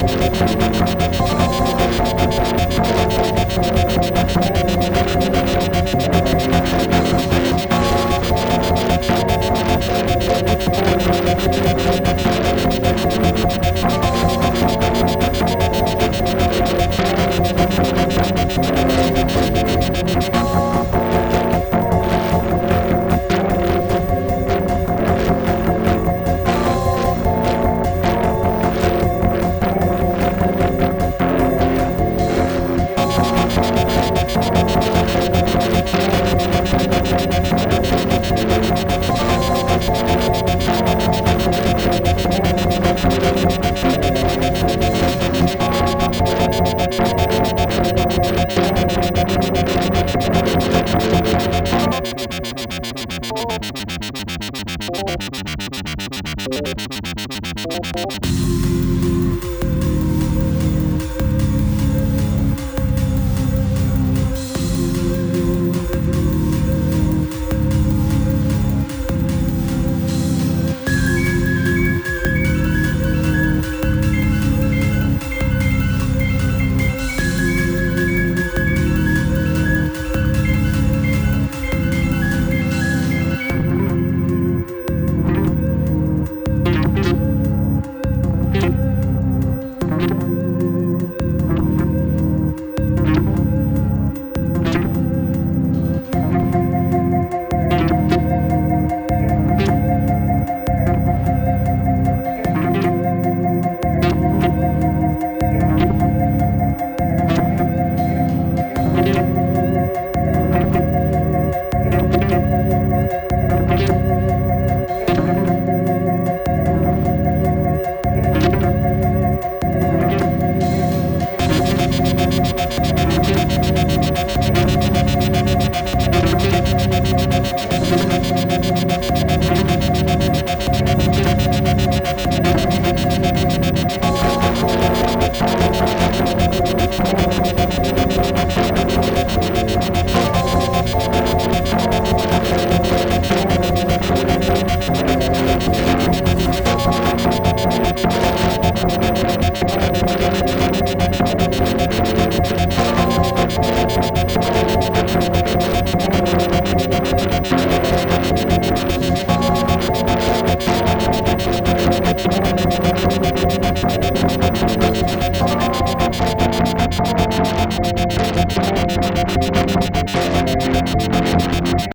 ハハハハ